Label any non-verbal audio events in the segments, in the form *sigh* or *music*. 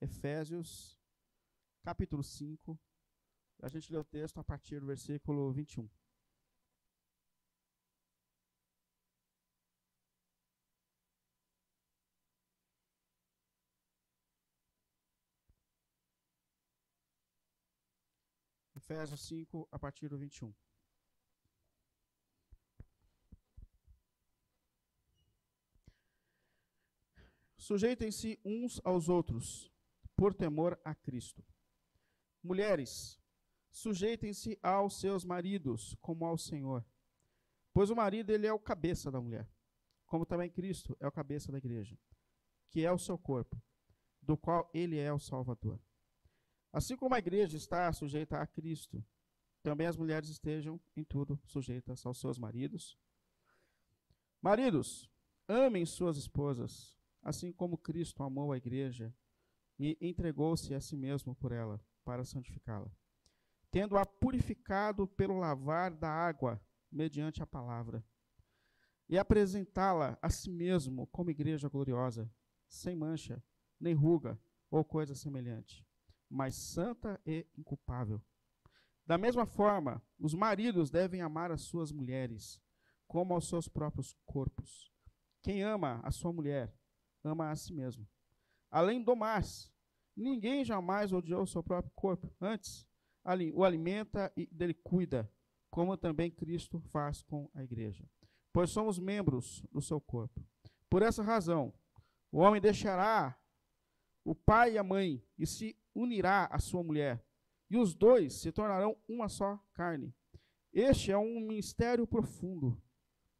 Efésios, capítulo 5. A gente lê o texto a partir do versículo 21. Efésios 5, a partir do 21. Sujeitem-se uns aos outros, por temor a Cristo. Mulheres, sujeitem-se aos seus maridos, como ao Senhor. Pois o marido ele é o cabeça da mulher, como também Cristo é o cabeça da igreja, que é o seu corpo, do qual ele é o Salvador. Assim como a igreja está sujeita a Cristo, também as mulheres estejam em tudo sujeitas aos seus maridos. Maridos, amem suas esposas, assim como Cristo amou a igreja e entregou-se a si mesmo por ela, para santificá-la, tendo-a purificado pelo lavar da água, mediante a palavra, e apresentá-la a si mesmo como igreja gloriosa, sem mancha, nem ruga ou coisa semelhante mas santa e inculpável. Da mesma forma, os maridos devem amar as suas mulheres, como aos seus próprios corpos. Quem ama a sua mulher, ama a si mesmo. Além do mais, ninguém jamais odiou o seu próprio corpo. Antes, o alimenta e dele cuida, como também Cristo faz com a igreja. Pois somos membros do seu corpo. Por essa razão, o homem deixará o pai e a mãe e se unirá à sua mulher, e os dois se tornarão uma só carne. Este é um mistério profundo.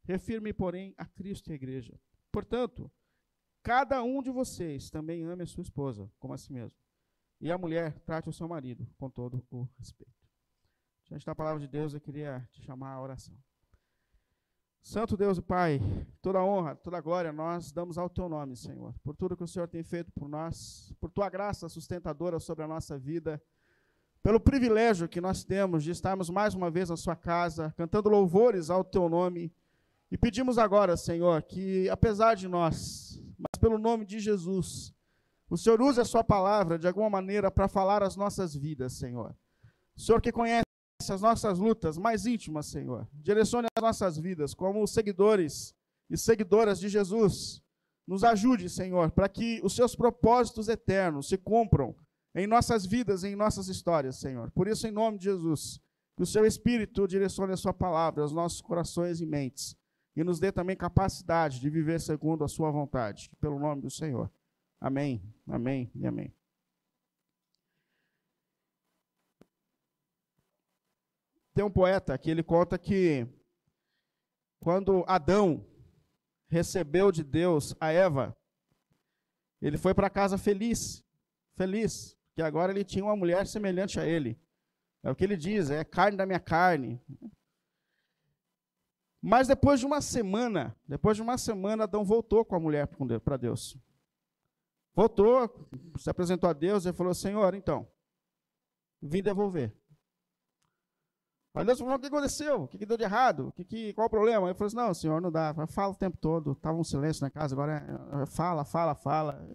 Refirme, porém, a Cristo e a igreja. Portanto, cada um de vocês também ame a sua esposa, como a si mesmo. E a mulher trate o seu marido com todo o respeito. Diante da palavra de Deus, eu queria te chamar à oração. Santo Deus e Pai, toda honra, toda glória nós damos ao Teu nome, Senhor, por tudo que o Senhor tem feito por nós, por Tua graça sustentadora sobre a nossa vida, pelo privilégio que nós temos de estarmos mais uma vez na Sua casa, cantando louvores ao Teu nome. E pedimos agora, Senhor, que apesar de nós, pelo nome de Jesus, o Senhor use a Sua palavra de alguma maneira para falar as nossas vidas, Senhor. O Senhor que conhece as nossas lutas mais íntimas, Senhor. Direcione as nossas vidas como seguidores e seguidoras de Jesus. Nos ajude, Senhor, para que os seus propósitos eternos se cumpram em nossas vidas, em nossas histórias, Senhor. Por isso, em nome de Jesus, que o seu Espírito direcione a sua palavra aos nossos corações e mentes e nos dê também capacidade de viver segundo a sua vontade. Pelo nome do Senhor. Amém, amém e amém. Tem um poeta que ele conta que quando Adão recebeu de Deus a Eva, ele foi para casa feliz, feliz, que agora ele tinha uma mulher semelhante a ele. É o que ele diz, é carne da minha carne. Mas depois de uma semana, depois de uma semana, Adão voltou com a mulher para Deus. Voltou, se apresentou a Deus e falou: Senhor, então, vim devolver. Aí Deus falou: o que aconteceu? O que, deu de errado? O que, qual o problema? Ele falou assim: não, senhor, não dá. Fala o tempo todo. Estava um silêncio na casa, agora é, fala, fala, fala.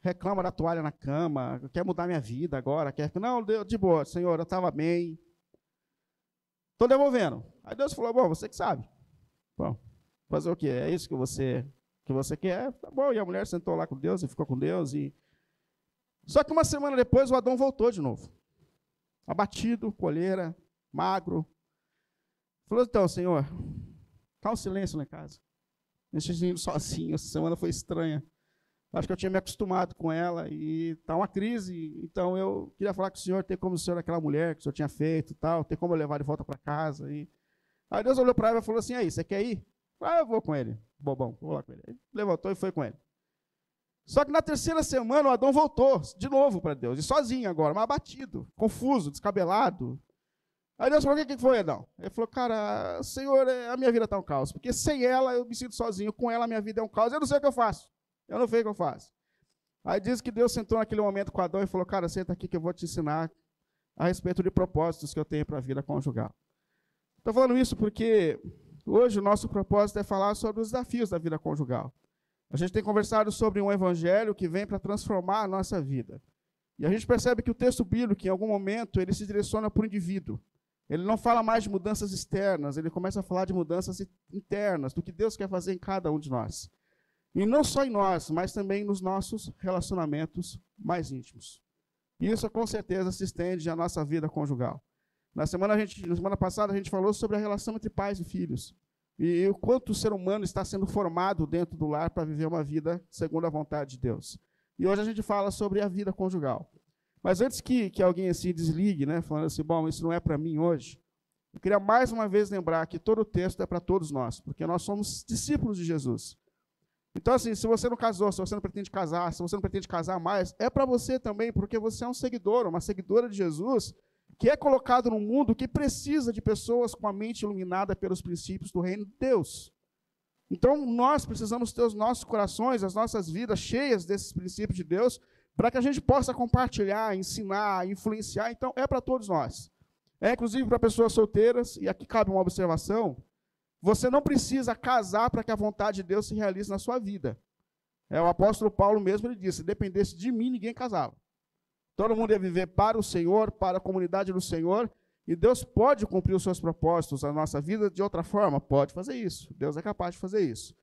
Reclama da toalha na cama, quer mudar minha vida agora. Quer... Não, de boa, senhor, eu estava bem. Estou devolvendo. Aí Deus falou: bom, você que sabe. Bom, fazer o quê? É isso que você, que você quer? Tá bom. E a mulher sentou lá com Deus e ficou com Deus. E... Só que uma semana depois o Adão voltou de novo. Abatido, colheira, magro. Falou, então, Senhor, tá um silêncio em casa. Deixa sozinho, essa semana foi estranha. Acho que eu tinha me acostumado com ela e tá uma crise. Então eu queria falar com o senhor, ter como o senhor aquela mulher que o senhor tinha feito tal, ter como eu levar de volta para casa. E... Aí Deus olhou para ela e falou assim: aí, você quer ir? Ah, eu vou com ele. Bobão, vou lá com ele. ele levantou e foi com ele. Só que na terceira semana o Adão voltou de novo para Deus, e sozinho agora, mas abatido, confuso, descabelado, Aí Deus falou: o que foi, Adão? Ele falou: Cara, Senhor, é, a minha vida está um caos. Porque sem ela eu me sinto sozinho, com ela a minha vida é um caos. Eu não sei o que eu faço. Eu não sei o que eu faço. Aí diz que Deus sentou naquele momento com Adão e falou: Cara, senta aqui que eu vou te ensinar a respeito de propósitos que eu tenho para a vida conjugal. Estou falando isso porque hoje o nosso propósito é falar sobre os desafios da vida conjugal. A gente tem conversado sobre um evangelho que vem para transformar a nossa vida. E a gente percebe que o texto bíblico, em algum momento, ele se direciona para o indivíduo. Ele não fala mais de mudanças externas, ele começa a falar de mudanças internas, do que Deus quer fazer em cada um de nós. E não só em nós, mas também nos nossos relacionamentos mais íntimos. E isso com certeza se estende à nossa vida conjugal. Na semana, a gente, na semana passada a gente falou sobre a relação entre pais e filhos. E, o quanto o ser humano está sendo formado dentro do lar para viver uma vida segundo a vontade de Deus. E hoje a gente fala sobre a vida conjugal. Mas antes que, que alguém assim desligue, né, falando assim, bom, isso não é para mim hoje, eu queria mais uma vez lembrar que todo o texto é para todos nós, porque nós somos discípulos de Jesus. Então, assim, se você não casou, se você não pretende casar, se você não pretende casar mais, é para você também, porque você é um seguidor, uma seguidora de Jesus, que é colocado num mundo que precisa de pessoas com a mente iluminada pelos princípios do reino de Deus. Então, nós precisamos ter os nossos corações, as nossas vidas cheias desses princípios de Deus, para que a gente possa compartilhar, ensinar, influenciar. Então, é para todos nós. É inclusive para pessoas solteiras, e aqui cabe uma observação: você não precisa casar para que a vontade de Deus se realize na sua vida. É, o apóstolo Paulo mesmo ele disse: se dependesse de mim, ninguém casava. Todo mundo ia viver para o Senhor, para a comunidade do Senhor, e Deus pode cumprir os seus propósitos na nossa vida de outra forma? Pode fazer isso. Deus é capaz de fazer isso.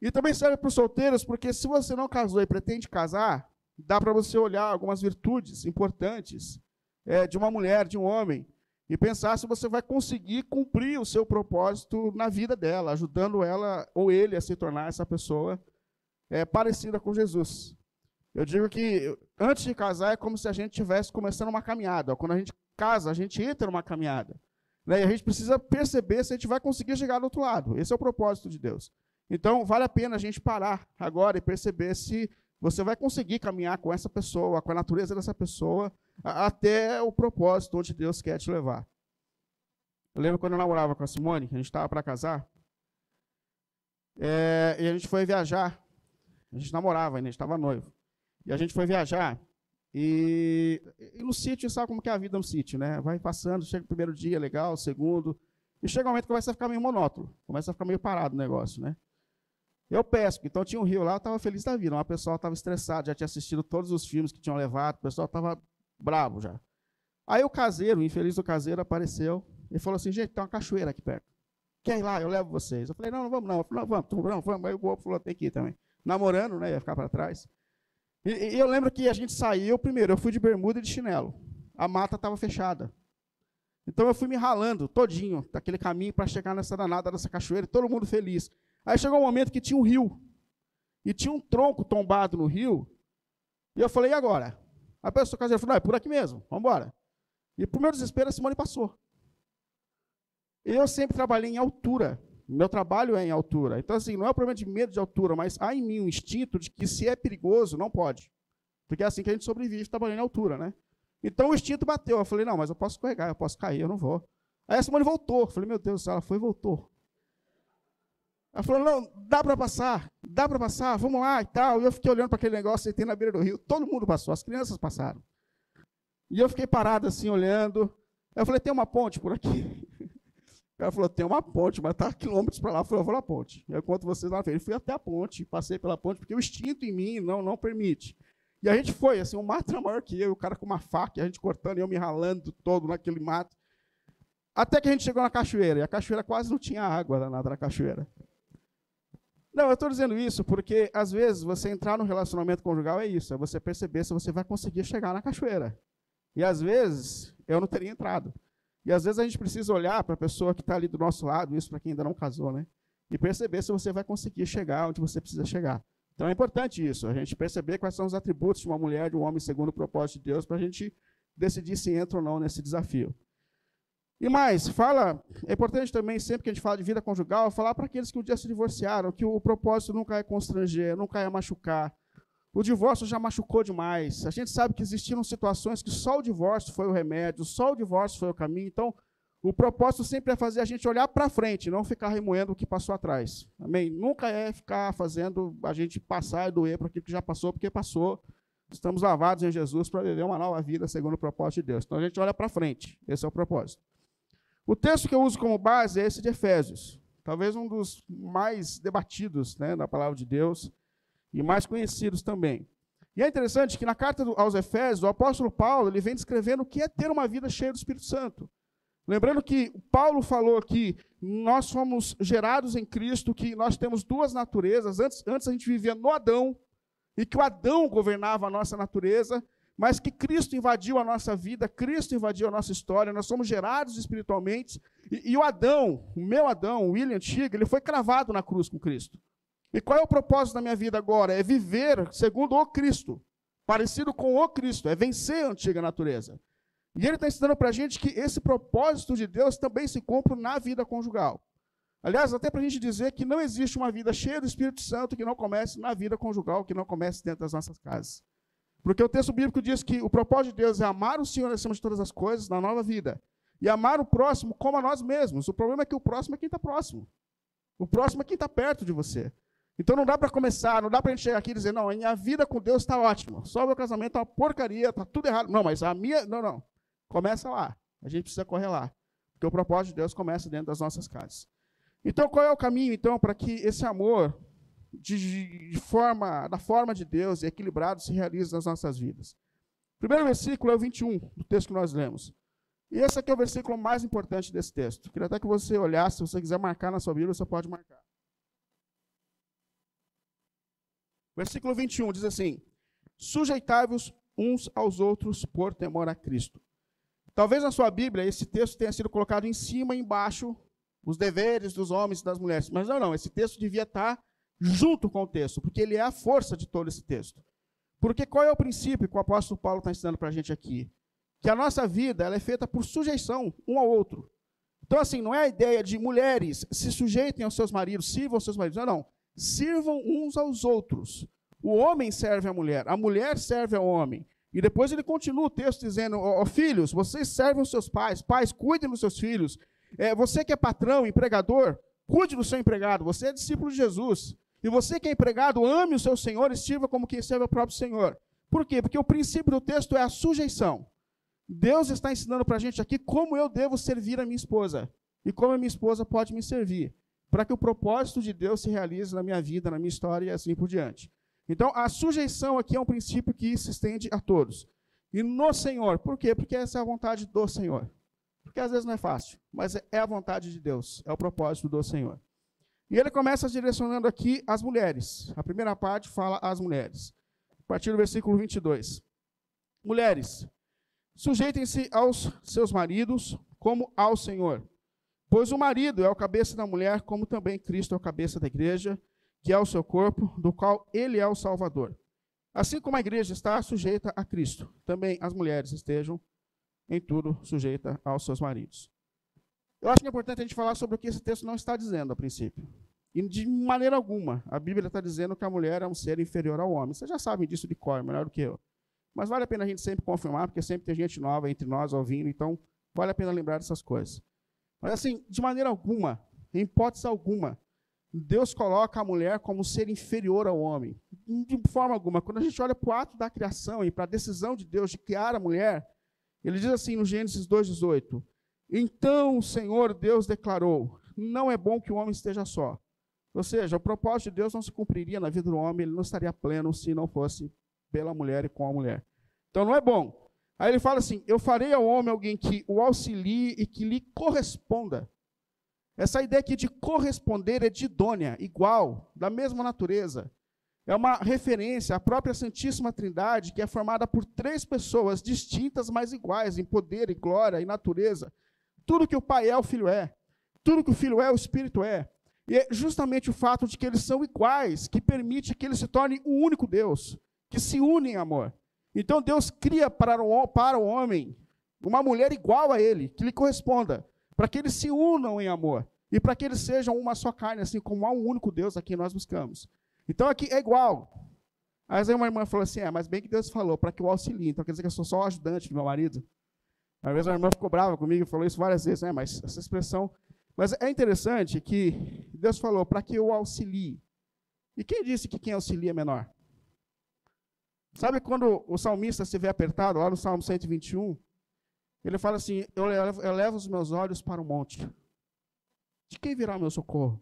E também serve para os solteiros, porque se você não casou e pretende casar, dá para você olhar algumas virtudes importantes é, de uma mulher, de um homem, e pensar se você vai conseguir cumprir o seu propósito na vida dela, ajudando ela ou ele a se tornar essa pessoa é, parecida com Jesus. Eu digo que antes de casar é como se a gente estivesse começando uma caminhada. Quando a gente casa, a gente entra numa caminhada. Né? E a gente precisa perceber se a gente vai conseguir chegar do outro lado. Esse é o propósito de Deus. Então, vale a pena a gente parar agora e perceber se você vai conseguir caminhar com essa pessoa, com a natureza dessa pessoa, até o propósito onde Deus quer te levar. Eu lembro quando eu namorava com a Simone, a gente estava para casar, é, e a gente foi viajar. A gente namorava ainda, a gente estava noivo. E a gente foi viajar. E, e, no sítio, sabe como que é a vida no sítio, né? Vai passando, chega o primeiro dia, legal, o segundo. E chega um momento que começa a ficar meio monótono. Começa a ficar meio parado o negócio, né? Eu pesco, então tinha um rio lá, eu estava feliz da vida. Uma pessoa estava estressada, já tinha assistido todos os filmes que tinham levado, o pessoal estava bravo já. Aí o caseiro, o infeliz do caseiro, apareceu e falou assim: gente, tem uma cachoeira aqui perto. Quer ir lá? Eu levo vocês. Eu falei: não, não vamos não. Eu falei, não, vamos, não, vamos. Aí o outro falou: tem que ir também. Namorando, né? Ia ficar para trás. E, e, eu lembro que a gente saiu, primeiro, eu fui de bermuda e de chinelo. A mata estava fechada. Então eu fui me ralando todinho daquele caminho para chegar nessa danada dessa cachoeira, todo mundo feliz. Aí chegou um momento que tinha um rio. E tinha um tronco tombado no rio. E eu falei, e agora? A pessoa caseira falou, é por aqui mesmo, vamos embora. E por meu desespero, a Simone passou. Eu sempre trabalhei em altura. Meu trabalho é em altura. Então, assim, não é um problema de medo de altura, mas há em mim um instinto de que se é perigoso, não pode. Porque é assim que a gente sobrevive trabalhando em altura, né? Então o instinto bateu. Eu falei, não, mas eu posso escorregar, eu posso cair, eu não vou. Aí a Simone voltou. Eu falei, meu Deus, ela foi e voltou. Ela falou, não, dá para passar, dá para passar, vamos lá e tal. E eu fiquei olhando para aquele negócio tem na beira do rio. Todo mundo passou, as crianças passaram. E eu fiquei parado assim, olhando. Eu falei, tem uma ponte por aqui. Ela falou, tem uma ponte, mas está quilômetros para lá. Eu falei, eu vou na ponte. Eu conto vocês lá na frente. Fui até a ponte, passei pela ponte, porque o instinto em mim não, não permite. E a gente foi, assim, o mato era maior que eu, o cara com uma faca, a gente cortando, eu me ralando todo naquele mato. Até que a gente chegou na cachoeira, e a cachoeira quase não tinha água nada na cachoeira. Não, eu estou dizendo isso porque, às vezes, você entrar no relacionamento conjugal é isso, é você perceber se você vai conseguir chegar na cachoeira. E, às vezes, eu não teria entrado. E, às vezes, a gente precisa olhar para a pessoa que está ali do nosso lado, isso para quem ainda não casou, né? E perceber se você vai conseguir chegar onde você precisa chegar. Então, é importante isso, a gente perceber quais são os atributos de uma mulher, de um homem, segundo o propósito de Deus, para a gente decidir se entra ou não nesse desafio. E mais, fala, é importante também, sempre que a gente fala de vida conjugal, falar para aqueles que um dia se divorciaram, que o propósito nunca é constranger, nunca é machucar. O divórcio já machucou demais. A gente sabe que existiram situações que só o divórcio foi o remédio, só o divórcio foi o caminho. Então, o propósito sempre é fazer a gente olhar para frente, não ficar remoendo o que passou atrás. Amém? Nunca é ficar fazendo a gente passar e doer para aquilo que já passou, porque passou. Estamos lavados em Jesus para viver uma nova vida segundo o propósito de Deus. Então a gente olha para frente. Esse é o propósito. O texto que eu uso como base é esse de Efésios, talvez um dos mais debatidos né, na palavra de Deus e mais conhecidos também. E é interessante que na carta aos Efésios, o apóstolo Paulo ele vem descrevendo o que é ter uma vida cheia do Espírito Santo. Lembrando que Paulo falou que nós fomos gerados em Cristo, que nós temos duas naturezas. Antes, antes a gente vivia no Adão, e que o Adão governava a nossa natureza, mas que Cristo invadiu a nossa vida, Cristo invadiu a nossa história, nós somos gerados espiritualmente, e, e o Adão, o meu Adão, o William Tiga, ele foi cravado na cruz com Cristo. E qual é o propósito da minha vida agora? É viver segundo o Cristo, parecido com o Cristo, é vencer a antiga natureza. E ele está ensinando para a gente que esse propósito de Deus também se cumpre na vida conjugal. Aliás, até para a gente dizer que não existe uma vida cheia do Espírito Santo que não comece na vida conjugal, que não comece dentro das nossas casas. Porque o texto bíblico diz que o propósito de Deus é amar o Senhor acima de todas as coisas na nova vida. E amar o próximo como a nós mesmos. O problema é que o próximo é quem está próximo. O próximo é quem está perto de você. Então não dá para começar, não dá para a gente chegar aqui e dizer, não, a minha vida com Deus está ótima. Só meu casamento é uma porcaria, está tudo errado. Não, mas a minha. Não, não. Começa lá. A gente precisa correr lá. Porque o propósito de Deus começa dentro das nossas casas. Então, qual é o caminho, então, para que esse amor de, de, forma, da forma de Deus e equilibrado se realize nas nossas vidas? O primeiro versículo é o 21 do texto que nós lemos. E esse aqui é o versículo mais importante desse texto. Queria até que você olhasse, se você quiser marcar na sua Bíblia, você pode marcar. Versículo 21 diz assim: Sujeitai-vos uns aos outros por temor a Cristo. Talvez na sua Bíblia esse texto tenha sido colocado em cima e embaixo os deveres dos homens e das mulheres. Mas não, não, esse texto devia estar junto com o texto, porque ele é a força de todo esse texto. Porque qual é o princípio que o apóstolo Paulo está ensinando para a gente aqui? Que a nossa vida ela é feita por sujeição um ao outro. Então, assim, não é a ideia de mulheres se sujeitem aos seus maridos, sirvam aos seus maridos. Não, não. Sirvam uns aos outros. O homem serve à mulher, a mulher serve ao homem. E depois ele continua o texto dizendo: Ó oh, filhos, vocês servem os seus pais, pais, cuidem dos seus filhos. É, você que é patrão, empregador, cuide do seu empregado. Você é discípulo de Jesus. E você que é empregado, ame o seu Senhor e sirva como quem serve o próprio Senhor. Por quê? Porque o princípio do texto é a sujeição. Deus está ensinando para a gente aqui como eu devo servir a minha esposa e como a minha esposa pode me servir, para que o propósito de Deus se realize na minha vida, na minha história e assim por diante. Então, a sujeição aqui é um princípio que se estende a todos. E no Senhor, por quê? Porque essa é a vontade do Senhor. Porque às vezes não é fácil, mas é a vontade de Deus, é o propósito do Senhor. E ele começa direcionando aqui as mulheres. A primeira parte fala às mulheres. A partir do versículo 22. Mulheres, sujeitem-se aos seus maridos como ao Senhor. Pois o marido é o cabeça da mulher, como também Cristo é o cabeça da igreja, que é o seu corpo, do qual ele é o Salvador. Assim como a igreja está sujeita a Cristo, também as mulheres estejam em tudo sujeita aos seus maridos. Eu acho que é importante a gente falar sobre o que esse texto não está dizendo a princípio. E de maneira alguma, a Bíblia está dizendo que a mulher é um ser inferior ao homem. Vocês já sabem disso de cor, melhor do que eu. Mas vale a pena a gente sempre confirmar, porque sempre tem gente nova entre nós ouvindo, então vale a pena lembrar dessas coisas. Mas assim, de maneira alguma, em hipótese alguma, Deus coloca a mulher como ser inferior ao homem. De forma alguma. Quando a gente olha para o ato da criação e para a decisão de Deus de criar a mulher, ele diz assim no Gênesis 2,18: Então o Senhor Deus declarou: Não é bom que o homem esteja só. Ou seja, o propósito de Deus não se cumpriria na vida do homem, ele não estaria pleno se não fosse pela mulher e com a mulher. Então não é bom. Aí ele fala assim: Eu farei ao homem alguém que o auxilie e que lhe corresponda. Essa ideia aqui de corresponder é de idônea, igual, da mesma natureza. É uma referência à própria Santíssima Trindade, que é formada por três pessoas distintas, mas iguais em poder e glória e natureza. Tudo que o Pai é, o Filho é. Tudo que o Filho é, o Espírito é. E é justamente o fato de que eles são iguais que permite que eles se tornem um único Deus, que se unem em amor. Então Deus cria para o, para o homem uma mulher igual a ele, que lhe corresponda, para que eles se unam em amor e para que eles sejam uma só carne, assim como há um único Deus a quem nós buscamos. Então aqui é igual. Aí uma irmã falou assim: é, mas bem que Deus falou, para que eu auxilie. Então quer dizer que eu sou só o ajudante do meu marido? Às vezes a irmã ficou brava comigo e falou isso várias vezes, né? Mas essa expressão. Mas é interessante que Deus falou para que eu auxilie. E quem disse que quem auxilia é menor? Sabe quando o salmista se vê apertado, lá no Salmo 121, ele fala assim: eu levo, eu levo os meus olhos para o monte. De quem virá o meu socorro?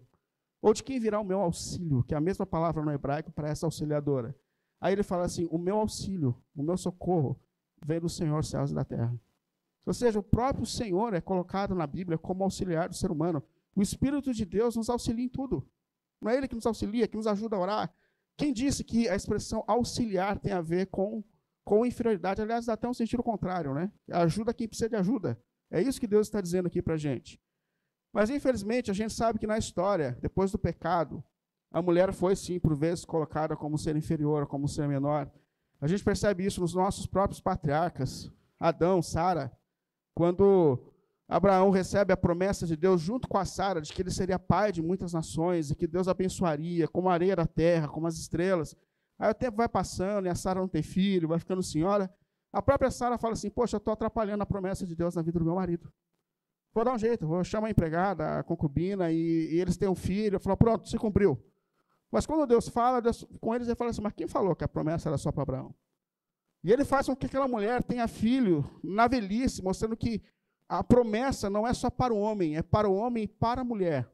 Ou de quem virá o meu auxílio, que é a mesma palavra no hebraico para essa auxiliadora. Aí ele fala assim: o meu auxílio, o meu socorro vem do Senhor, céus e da terra. Ou seja, o próprio Senhor é colocado na Bíblia como auxiliar do ser humano. O Espírito de Deus nos auxilia em tudo. Não é Ele que nos auxilia, que nos ajuda a orar. Quem disse que a expressão auxiliar tem a ver com, com inferioridade? Aliás, dá até um sentido contrário, né? Ajuda quem precisa de ajuda. É isso que Deus está dizendo aqui para a gente. Mas, infelizmente, a gente sabe que na história, depois do pecado, a mulher foi, sim, por vezes, colocada como ser inferior, como ser menor. A gente percebe isso nos nossos próprios patriarcas, Adão, Sara, quando Abraão recebe a promessa de Deus junto com a Sara de que ele seria pai de muitas nações e que Deus abençoaria, como a areia da terra, como as estrelas. Aí o tempo vai passando e a Sara não tem filho, vai ficando senhora. A própria Sara fala assim: Poxa, eu estou atrapalhando a promessa de Deus na vida do meu marido. Vou dar um jeito, vou chamar a empregada, a concubina, e, e eles têm um filho. Eu falo: Pronto, se cumpriu. Mas quando Deus fala Deus, com eles, ele fala assim: Mas quem falou que a promessa era só para Abraão? E ele faz com que aquela mulher tenha filho na velhice, mostrando que a promessa não é só para o homem, é para o homem e para a mulher.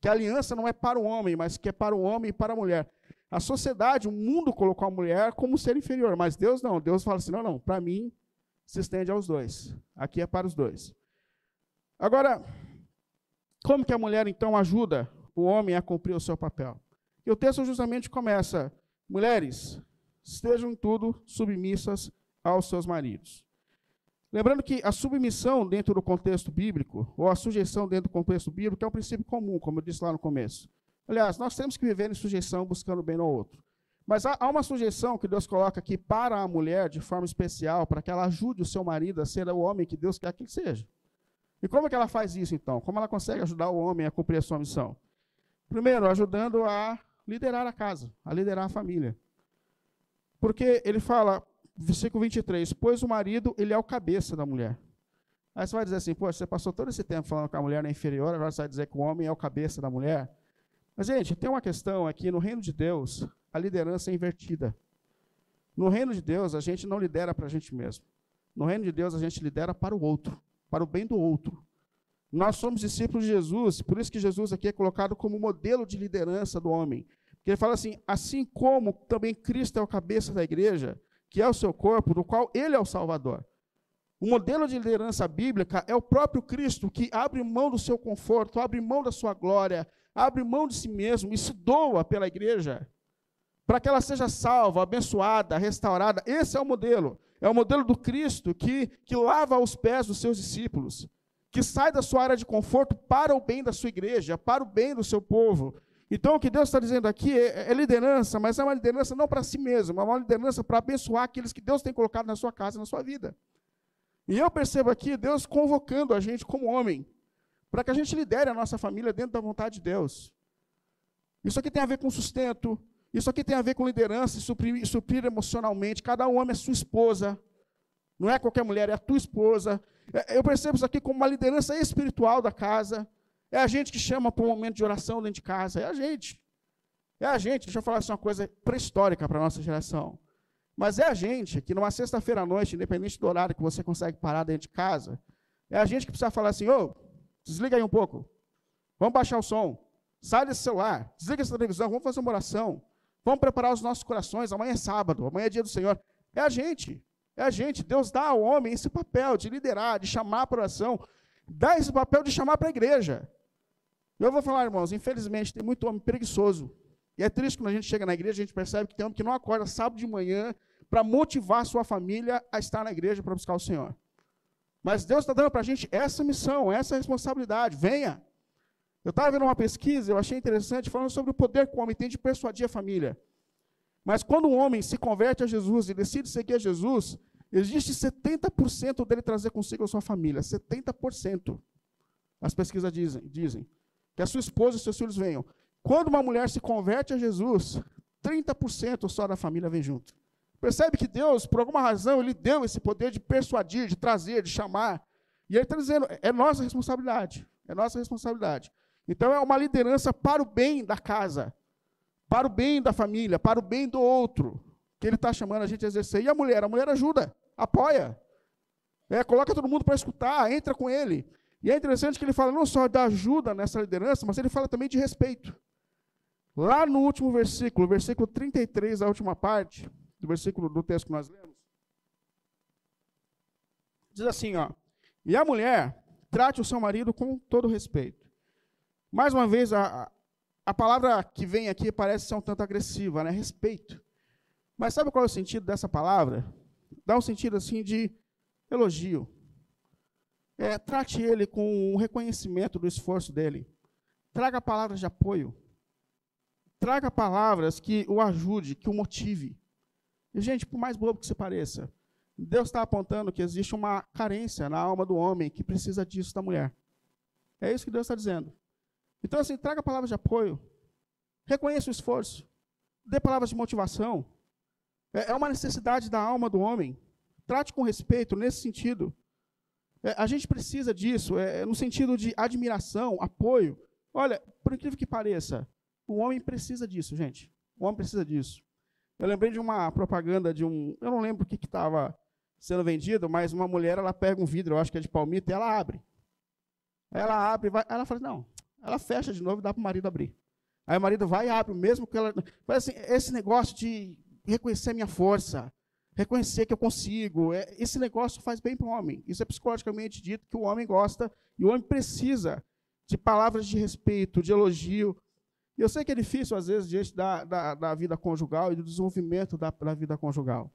Que a aliança não é para o homem, mas que é para o homem e para a mulher. A sociedade, o mundo colocou a mulher como ser inferior, mas Deus não. Deus fala assim: não, não, para mim se estende aos dois. Aqui é para os dois. Agora, como que a mulher então ajuda o homem a cumprir o seu papel? E o texto justamente começa: mulheres, estejam tudo submissas aos seus maridos. Lembrando que a submissão dentro do contexto bíblico, ou a sujeição dentro do contexto bíblico, é um princípio comum, como eu disse lá no começo. Aliás, nós temos que viver em sujeição buscando bem no outro. Mas há, uma sujeição que Deus coloca aqui para a mulher de forma especial, para que ela ajude o seu marido a ser o homem que Deus quer que ele seja. E como é que ela faz isso, então? Como ela consegue ajudar o homem a cumprir a sua missão? Primeiro, ajudando a liderar a casa, a liderar a família. Porque ele fala, versículo 23, pois o marido, ele é o cabeça da mulher. Aí você vai dizer assim, poxa, você passou todo esse tempo falando que a mulher é inferior, agora você vai dizer que o homem é o cabeça da mulher. Mas, gente, tem uma questão aqui, no reino de Deus, a liderança é invertida. No reino de Deus, a gente não lidera para a gente mesmo. No reino de Deus, a gente lidera para o outro, para o bem do outro. Nós somos discípulos de Jesus, por isso que Jesus aqui é colocado como modelo de liderança do homem. Porque ele fala assim: assim como também Cristo é o cabeça da igreja, que é o seu corpo, do qual ele é o Salvador. O modelo de liderança bíblica é o próprio Cristo que abre mão do seu conforto, abre mão da sua glória, abre mão de si mesmo e se doa pela igreja, para que ela seja salva, abençoada, restaurada. Esse é o modelo. É o modelo do Cristo que, que lava os pés dos seus discípulos, que sai da sua área de conforto para o bem da sua igreja, para o bem do seu povo, então, o que Deus está dizendo aqui é, é, liderança, mas é uma liderança não para si mesmo, é uma liderança para abençoar aqueles que Deus tem colocado na sua casa, na sua vida. E eu percebo aqui Deus convocando a gente como homem, para que a gente lidere a nossa família dentro da vontade de Deus. Isso aqui tem a ver com sustento, isso aqui tem a ver com liderança e suprir, suprir emocionalmente. Cada homem é sua esposa, não é qualquer mulher, é a tua esposa. É, eu percebo isso aqui como uma liderança espiritual da casa. É a gente que chama para um momento de oração dentro de casa. É a gente. É a gente. Deixa eu falar assim, uma coisa pré-histórica para a nossa geração. Mas é a gente que numa sexta-feira à noite, independente do horário que você consegue parar dentro de casa, é a gente que precisa falar assim, ô, desliga aí um pouco. Vamos baixar o som. Sai desse celular. Desliga essa televisão. Vamos fazer uma oração. Vamos preparar os nossos corações. Amanhã é sábado. Amanhã é dia do Senhor. É a gente. É a gente. Deus dá ao homem esse papel de liderar, de chamar para oração. Dá esse papel de chamar para a igreja. Eu vou falar, irmãos, infelizmente tem muito homem preguiçoso. E é triste quando a gente chega na igreja, a gente percebe que tem homem que não acorda sábado de manhã para motivar sua família a estar na igreja para buscar o Senhor. Mas Deus está dando para a gente essa missão, essa responsabilidade. Venha. Eu estava vendo uma pesquisa, eu achei interessante, falando sobre o poder que o homem tem de persuadir a família. Mas quando um homem se converte a Jesus e decide seguir a Jesus, existe 70% dele trazer consigo a sua família. 70%. As pesquisas dizem. dizem que a sua esposa e seus filhos venham. Quando uma mulher se converte a Jesus, 30% só da família vem junto. Percebe que Deus, por alguma razão, Ele deu esse poder de persuadir, de trazer, de chamar. E Ele está dizendo, é nossa responsabilidade. É nossa responsabilidade. Então é uma liderança para o bem da casa, para o bem da família, para o bem do outro, que Ele está chamando a gente a exercer. E a mulher? A mulher ajuda, apoia. É, coloca todo mundo para escutar, entra com ele. E é interessante que ele fala não só da ajuda nessa liderança, mas ele fala também de respeito. Lá no último versículo, versículo 33, a última parte, do versículo do texto que nós lemos. Diz assim, ó. E a mulher trate o seu marido com todo respeito. Mais uma vez, a, a palavra que vem aqui parece ser um tanto agressiva, né? Respeito. Mas sabe qual é o sentido dessa palavra? Dá um sentido assim de elogio. É, trate ele com um reconhecimento do esforço dele. Traga palavras de apoio. Traga palavras que o ajude, que o motive. E, gente, por mais bobo que se pareça, Deus está apontando que existe uma carência na alma do homem que precisa disso da mulher. É isso que Deus está dizendo. Então, assim, traga palavras de apoio. Reconheça o esforço. Dê palavras de motivação. É, é uma necessidade da alma do homem. Trate com respeito nesse sentido. É, a gente precisa disso, é, no sentido de admiração, apoio. Olha, por incrível que pareça, o homem precisa disso, gente. O homem precisa disso. Eu lembrei de uma propaganda de um. Eu não lembro o que estava sendo vendido, mas uma mulher ela pega um vidro, eu acho que é de palmito, e ela abre. Ela abre, vai, ela fala, não, ela fecha de novo e dá para o marido abrir. Aí o marido vai e abre, mesmo que ela. Mas assim, esse negócio de reconhecer a minha força, reconhecer que eu consigo, é, esse negócio faz bem para o homem. Isso é psicologicamente dito que o homem gosta e o homem precisa de palavras de respeito, de elogio. E eu sei que é difícil, às vezes, diante da, da, da vida conjugal e do desenvolvimento da, da vida conjugal.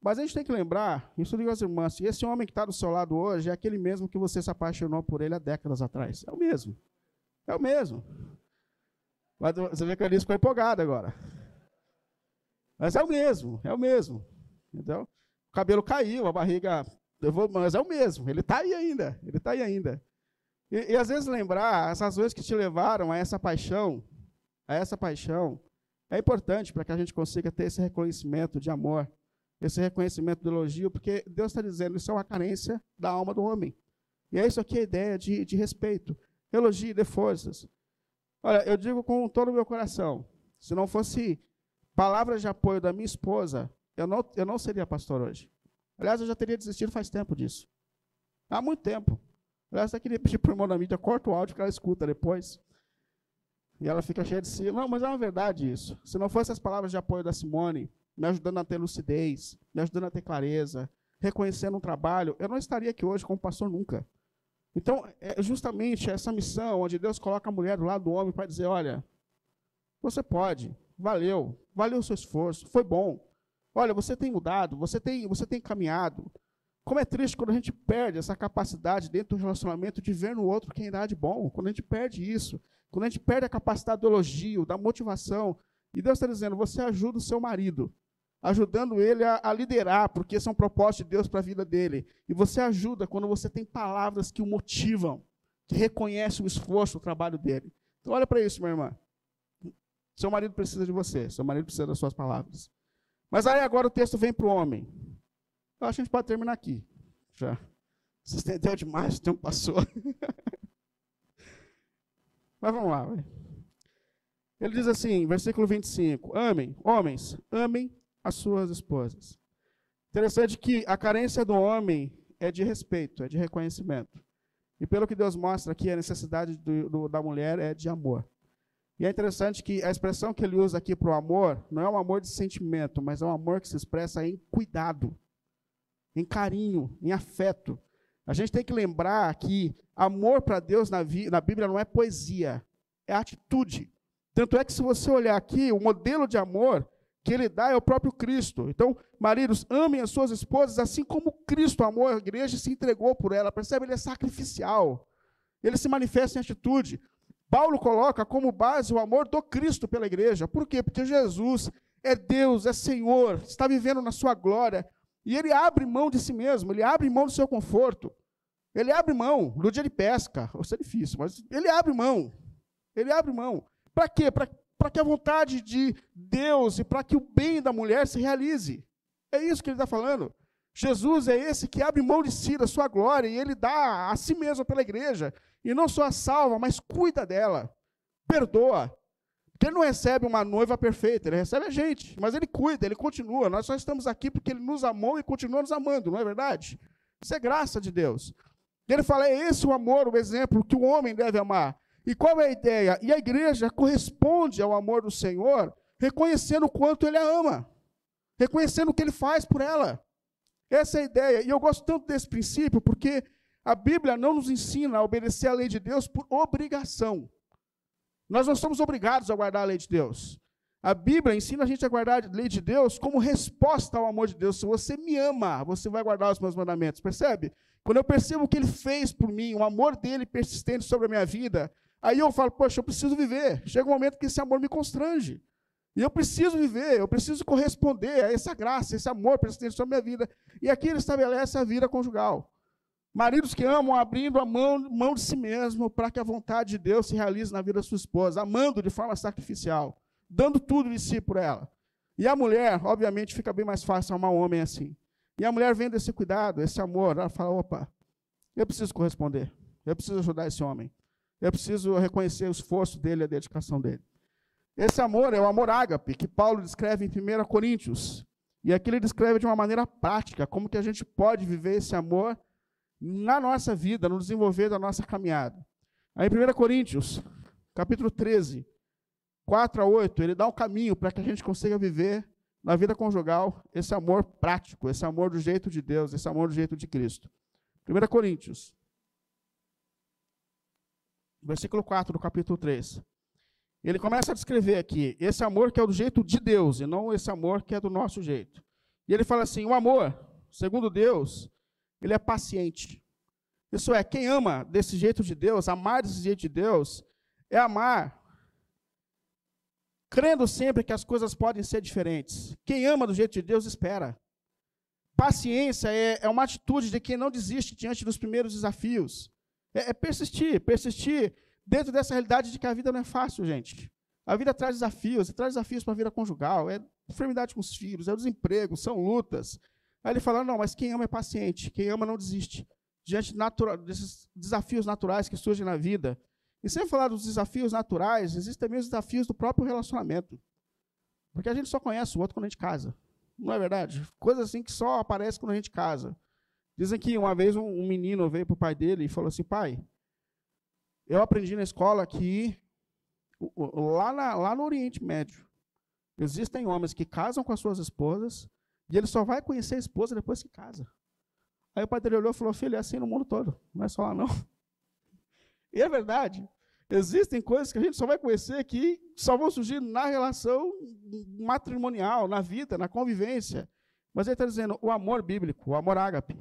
Mas a gente tem que lembrar, isso digo às irmãs, esse homem que está do seu lado hoje é aquele mesmo que você se apaixonou por ele há décadas atrás. É o mesmo. É o mesmo. Mas você vê que a Alice ficou empolgada agora. Mas é o mesmo, é o mesmo. Entendeu? O cabelo caiu, a barriga. Vou, mas é o mesmo, ele está aí ainda. Ele está aí ainda. E, e às vezes lembrar as razões que te levaram a essa paixão, a essa paixão, é importante para que a gente consiga ter esse reconhecimento de amor, esse reconhecimento do elogio, porque Deus está dizendo isso é uma carência da alma do homem. E é isso aqui a ideia de, de respeito. Elogie, dê forças. Olha, eu digo com todo o meu coração, se não fosse palavras de apoio da minha esposa, eu não, eu não seria pastor hoje. Aliás, eu já teria desistido faz tempo disso. Há muito tempo. Aliás, eu queria pedir para o irmão da mídia, corta o áudio que ela escuta depois. E ela fica cheia de si. Não, mas é uma verdade isso. Se não fosse as palavras de apoio da Simone, me ajudando a ter lucidez, me ajudando a ter clareza, reconhecendo um trabalho, eu não estaria aqui hoje como pastor nunca. Então, é justamente essa missão onde Deus coloca a mulher do lado do homem para dizer: olha, você pode, valeu, valeu o seu esforço, foi bom. Olha, você tem mudado, você tem, você tem caminhado. Como é triste quando a gente perde essa capacidade dentro do relacionamento de ver no outro quem dá de bom. Quando a gente perde isso, quando a gente perde a capacidade do elogio, da motivação. E Deus está dizendo: você ajuda o seu marido ajudando ele a, a, liderar, porque esse é um propósito de Deus para a vida dele. E você ajuda quando você tem palavras que o motivam, que reconhecem o esforço, o trabalho dele. Então olha para isso, minha irmã. Seu marido precisa de você, seu marido precisa das suas palavras. Mas aí agora o texto vem para o homem. Eu acho que a gente pode terminar aqui. Já. Se estendeu demais, o tempo passou. *laughs* Mas vamos lá. Ele diz assim, versículo 25: Amem, homens, amem as suas esposas. Interessante que a carência do homem é de respeito, é de reconhecimento. E pelo que Deus mostra aqui, a necessidade do, do, da mulher é de amor. E é interessante que a expressão que ele usa aqui para o amor não é um amor de sentimento, mas é um amor que se expressa em cuidado, em carinho, em afeto. A gente tem que lembrar que amor para Deus na, na Bíblia não é poesia, é atitude. Tanto é que se você olhar aqui, o modelo de amor que ele dá é o próprio Cristo. Então, maridos, amem as suas esposas assim como Cristo amou a igreja e se entregou por ela. Percebe? Ele é sacrificial. Ele se manifesta em atitude. Paulo coloca como base o amor do Cristo pela igreja. Por quê? Porque Jesus é Deus, é Senhor, está vivendo na sua glória. E ele abre mão de si mesmo, ele abre mão do seu conforto. Ele abre mão do dia de pesca. Isso é difícil, mas ele abre mão. Ele abre mão. Para quê? Para que a vontade de Deus e para que o bem da mulher se realize. É isso que ele está falando. Jesus é esse que abre mão de si, da sua glória, e ele dá a si mesmo pela igreja. E não só a salva, mas cuida dela, perdoa. Porque ele não recebe uma noiva perfeita, ele recebe a gente, mas ele cuida, ele continua. Nós só estamos aqui porque ele nos amou e continua nos amando, não é verdade? Isso é graça de Deus. Ele fala: é esse o amor, o exemplo que o homem deve amar. E qual é a ideia? E a igreja corresponde ao amor do Senhor, reconhecendo o quanto ele a ama, reconhecendo o que ele faz por ela. Essa é a ideia. E eu gosto tanto desse princípio porque a Bíblia não nos ensina a obedecer à lei de Deus por obrigação. Nós não somos obrigados a guardar a lei de Deus. A Bíblia ensina a gente a guardar a lei de Deus como resposta ao amor de Deus. Se você me ama, você vai guardar os meus mandamentos. Percebe? Quando eu percebo o que ele fez por mim, o amor dele persistente sobre a minha vida, aí eu falo, poxa, eu preciso viver. Chega um momento que esse amor me constrange. E eu preciso viver, eu preciso corresponder a essa graça, esse amor persistente sobre a minha vida. E aqui ele estabelece a vida conjugal. Maridos que amam abrindo a mão, mão de si mesmo para que a vontade de Deus se realize na vida da sua esposa, amando de forma sacrificial, dando tudo de si por ela. E a mulher, obviamente, fica bem mais fácil amar um homem assim. E a mulher vendo esse cuidado, esse amor, ela fala: opa, eu preciso corresponder, eu preciso ajudar esse homem, eu preciso reconhecer o esforço dele, a dedicação dele. Esse amor é o amor ágape, que Paulo descreve em 1 Coríntios. E aqui ele descreve de uma maneira prática, como que a gente pode viver esse amor na nossa vida, no desenvolver da nossa caminhada. Aí em 1 Coríntios, capítulo 13, 4 a 8, ele dá um caminho para que a gente consiga viver na vida conjugal esse amor prático, esse amor do jeito de Deus, esse amor do jeito de Cristo. 1 Coríntios, versículo 4 do capítulo 3. Ele começa a descrever aqui esse amor que é do jeito de Deus e não esse amor que é do nosso jeito. E ele fala assim: o amor, segundo Deus, ele é paciente. Isso é, quem ama desse jeito de Deus, amar desse jeito de Deus, é amar crendo sempre que as coisas podem ser diferentes. Quem ama do jeito de Deus, espera. Paciência é, é uma atitude de quem não desiste diante dos primeiros desafios. É, é persistir, persistir dentro dessa realidade de que a vida não é fácil, gente. A vida traz desafios, traz desafios para a vida conjugal, é enfermidade com os filhos, é o desemprego, são lutas, Aí ele fala: não, mas quem ama é paciente, quem ama não desiste. Diante desses desafios naturais que surgem na vida. E sem falar dos desafios naturais, existem também os desafios do próprio relacionamento. Porque a gente só conhece o outro quando a gente casa. Não é verdade? Coisas assim que só aparecem quando a gente casa. Dizem que uma vez um, menino veio para o pai dele e falou assim: pai, eu aprendi na escola que lá, na, lá no Oriente Médio existem homens que casam com as suas esposas e ele só vai conhecer a esposa depois que casa. Aí o pai dele olhou e falou: Filho, é assim no mundo todo, não é só lá não. *laughs* E é verdade. Existem coisas que a gente só vai conhecer que só vão surgir na relação matrimonial, na vida, na convivência. Mas ele está dizendo: o amor bíblico, o amor ágape,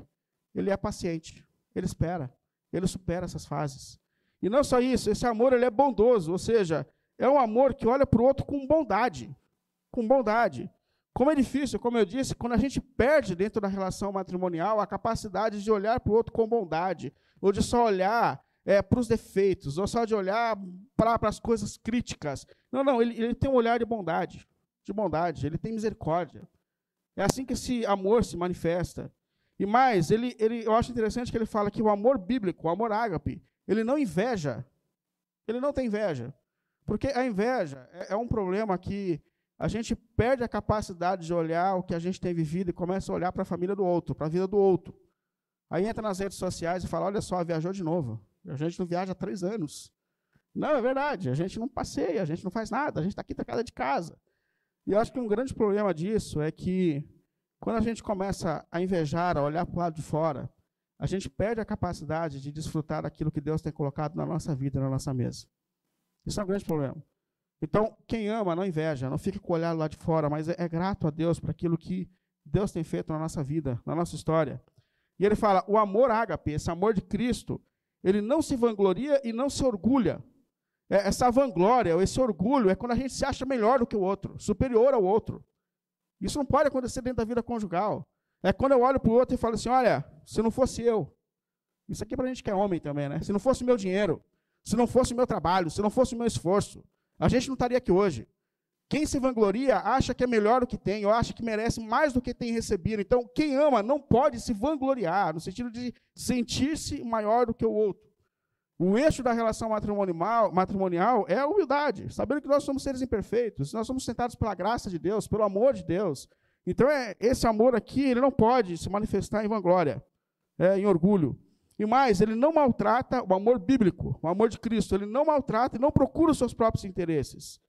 ele é paciente, ele espera, ele supera essas fases. E não só isso, esse amor ele é bondoso, ou seja, é um amor que olha para o outro com bondade. Com bondade. Como é difícil, como eu disse, quando a gente perde dentro da relação matrimonial a capacidade de olhar para o outro com bondade, ou de só olhar é, para os defeitos, ou só de olhar para as coisas críticas. Não, não, ele, ele tem um olhar de bondade, de bondade, ele tem misericórdia. É assim que esse amor se manifesta. E mais, ele, ele, eu acho interessante que ele fala que o amor bíblico, o amor ágape, ele não inveja. Ele não tem inveja. Porque a inveja é, é um problema que a gente perde a capacidade de olhar o que a gente tem vivido e começa a olhar para a família do outro, para a vida do outro. Aí entra nas redes sociais e fala: olha só, viajou de novo. A gente não viaja há três anos. Não, é verdade, a gente não passeia, a gente não faz nada, a gente está aqui trancada de casa. E eu acho que um grande problema disso é que, quando a gente começa a invejar, a olhar para o lado de fora, a gente perde a capacidade de desfrutar daquilo que Deus tem colocado na nossa vida, na nossa mesa. Isso é um grande problema. Então, quem ama não inveja, não fica com o olhar lá de fora, mas é, é grato a Deus por aquilo que Deus tem feito na nossa vida, na nossa história. E ele fala: o amor ágape, esse amor de Cristo, ele não se vangloria e não se orgulha. É, essa vanglória, esse orgulho, é quando a gente se acha melhor do que o outro, superior ao outro. Isso não pode acontecer dentro da vida conjugal. É quando eu olho para o outro e falo assim: olha, se não fosse eu, isso aqui é para a gente que é homem também, né? Se não fosse o meu dinheiro, se não fosse o meu trabalho, se não fosse o meu esforço, a gente não estaria aqui hoje. Quem se vangloria acha que é melhor do que tem, ou acha que merece mais do que tem recebido. Então, quem ama não pode se vangloriar, no sentido de sentir-se maior do que o outro. O eixo da relação matrimonial, matrimonial é a humildade, sabendo que nós somos seres imperfeitos, nós somos sentados pela graça de Deus, pelo amor de Deus. Então, é, esse amor aqui, ele não pode se manifestar em vanglória, é, em orgulho. E mais, ele não maltrata o amor bíblico, o amor de Cristo. Ele não maltrata e não procura os seus próprios interesses.